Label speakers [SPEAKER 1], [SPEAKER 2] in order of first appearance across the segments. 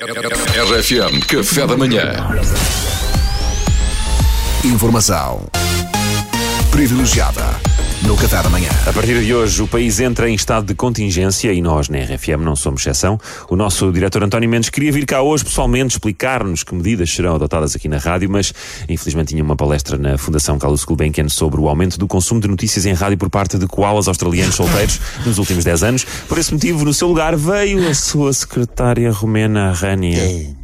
[SPEAKER 1] RFM Café da Manhã.
[SPEAKER 2] Informação privilegiada no Café da Manhã.
[SPEAKER 3] A partir de hoje, o país entra em estado de contingência e nós, na RFM, não somos exceção. O nosso diretor António Mendes queria vir cá hoje pessoalmente explicar-nos que medidas serão adotadas aqui na rádio, mas infelizmente tinha uma palestra na Fundação Carlos Gulbenkian sobre o aumento do consumo de notícias em rádio por parte de koalas australianos solteiros nos últimos 10 anos. Por esse motivo, no seu lugar veio a sua secretária romena Rania.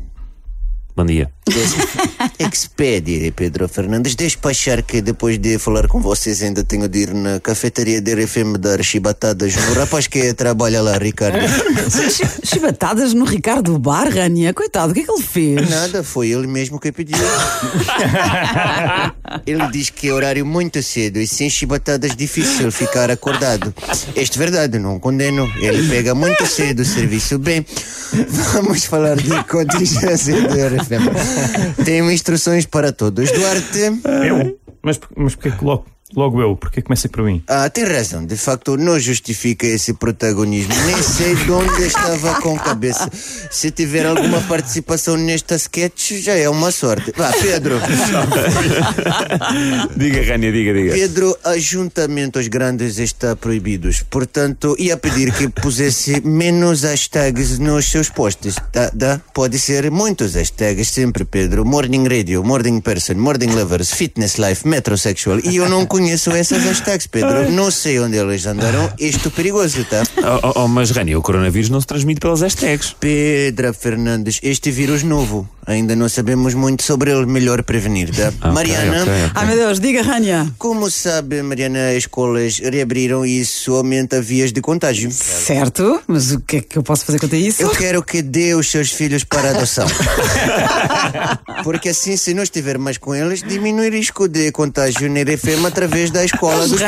[SPEAKER 3] Bom dia.
[SPEAKER 4] Expedir, Pedro Fernandes. Despachar que depois de falar com vocês ainda tenho de ir na cafetaria da RFM dar chibatadas no rapaz que trabalha lá, Ricardo.
[SPEAKER 5] Chi- Chibatadas no Ricardo Bar, Rania. Coitado, o que é que ele fez?
[SPEAKER 4] Nada, foi ele mesmo que pediu. ele diz que é horário muito cedo e sem chibatadas difícil ficar acordado. Este é verdade, não condeno. Ele pega muito cedo o serviço. Bem, vamos falar de contingência do RFM. Tenho instruções para todos. Duarte.
[SPEAKER 6] Eu? Mas, mas porquê que logo, eu? Porquê começa por mim?
[SPEAKER 4] Ah, tem razão, de facto não justifica esse protagonismo. Nem sei de onde estava com cabeça. Se tiver alguma participação nesta sketch, já é uma sorte. Vá, Pedro.
[SPEAKER 3] Diga, Rania, diga, diga.
[SPEAKER 4] Pedro, ajuntamentos grandes está proibidos. Portanto, ia pedir que pusesse menos hashtags nos seus posts. Tá, dá? Pode ser muitos hashtags sempre, Pedro. Morning Radio, Morning Person, Morning Lovers, Fitness Life, Metrosexual. E eu não conheço essas hashtags, Pedro. Não sei onde elas andaram. Isto perigoso, tá?
[SPEAKER 3] Oh, oh, oh, mas Rania, o coronavírus não se transmite pelas hashtags.
[SPEAKER 4] Pedro Fernandes, este vírus novo. Ainda não sabemos muito sobre ele. Melhor prevenir, tá?
[SPEAKER 3] Ok,
[SPEAKER 4] Mariana.
[SPEAKER 3] ok, ok.
[SPEAKER 5] Ai meu Deus, diga, Rania.
[SPEAKER 4] Como sabe, Mariana, as escolas reabriram e isso aumenta vias de contágio.
[SPEAKER 5] Certo, mas o que é que eu posso fazer quanto a isso?
[SPEAKER 4] Eu quero que dê os seus filhos para adoção. Porque assim, se não estiver mais com eles, diminui o risco de contágio na RFM através da escola dos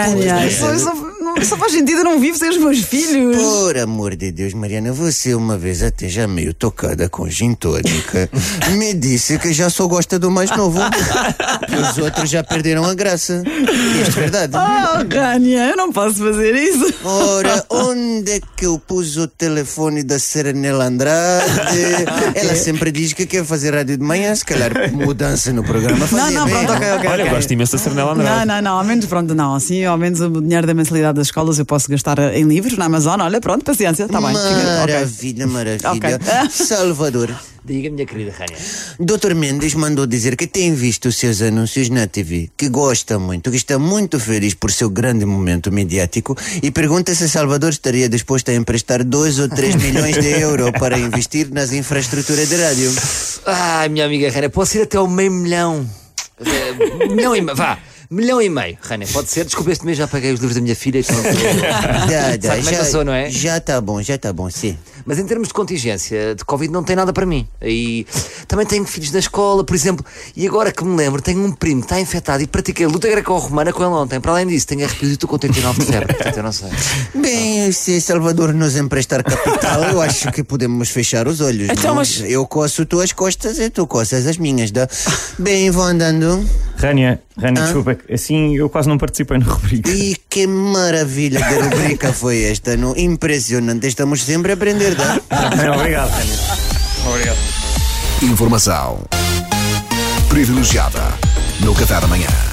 [SPEAKER 5] não, isso faz sentido, eu não vivo sem os meus filhos.
[SPEAKER 4] Por amor de Deus, Mariana, você uma vez até já meio tocada com gin tônica, me disse que já só gosta do mais novo. Que os outros já perderam a graça. Isto é verdade.
[SPEAKER 5] Oh, Rania, eu não posso fazer isso.
[SPEAKER 4] Ora, onde é que eu pus o telefone da Serenela Andrade? Ela sempre diz que quer fazer rádio de manhã, se calhar mudança no programa
[SPEAKER 5] Não,
[SPEAKER 4] fazia
[SPEAKER 5] não,
[SPEAKER 4] bem.
[SPEAKER 5] pronto, ok, ok.
[SPEAKER 3] Olha, eu
[SPEAKER 5] ok.
[SPEAKER 3] gosto imenso da Sernela
[SPEAKER 5] Não,
[SPEAKER 3] Andrade.
[SPEAKER 5] não, não, ao menos pronto, não. Assim, ao menos o dinheiro da mensalidade das escolas eu posso gastar em livros na Amazon. Olha, pronto, paciência, está bem. fica- ok.
[SPEAKER 4] Maravilha, maravilha.
[SPEAKER 5] Ok.
[SPEAKER 4] Salvador.
[SPEAKER 7] Diga, minha querida Rania.
[SPEAKER 4] Dr. Mendes mandou dizer que tem visto os seus anúncios na TV, que gosta muito, que está muito feliz por seu grande momento mediático e pergunta se Salvador estaria disposto a emprestar 2 ou 3 milhões de euros para investir nas infraestruturas de rádio.
[SPEAKER 7] Ai, minha amiga Rania, posso ir até ao meio milhão. Eh, milhão e meio, vá. Milhão e meio, Rania, pode ser? Desculpa, este mês já paguei os livros da minha filha. Então, Sabe como é que eu sou, não é?
[SPEAKER 4] Já tá bom, já tá bom, sim.
[SPEAKER 7] Mas em termos de contingência, de Covid não tem nada para mim. E também tenho filhos na escola, por exemplo. E agora que me lembro, tenho um primo que está infectado e pratiquei luta greco-romana com ele ontem. Para além disso, tenho arrepios e estou com 39 de febre. Portanto, eu não sei.
[SPEAKER 4] Bem, se Salvador nos emprestar capital, eu acho que podemos fechar os olhos.
[SPEAKER 5] Então, mas-
[SPEAKER 4] Eu coço tuas costas e tu coças as minhas. Dá. Bem, vou andando.
[SPEAKER 6] Rania, Rania, desculpa, assim eu quase não participei na rubrica.
[SPEAKER 4] E que maravilha de rubrica foi esta, não? Impressionante. Estamos sempre a aprender, dá?
[SPEAKER 6] Não, obrigado, Rania. Obrigado.
[SPEAKER 2] Informação privilegiada no Café da Manhã.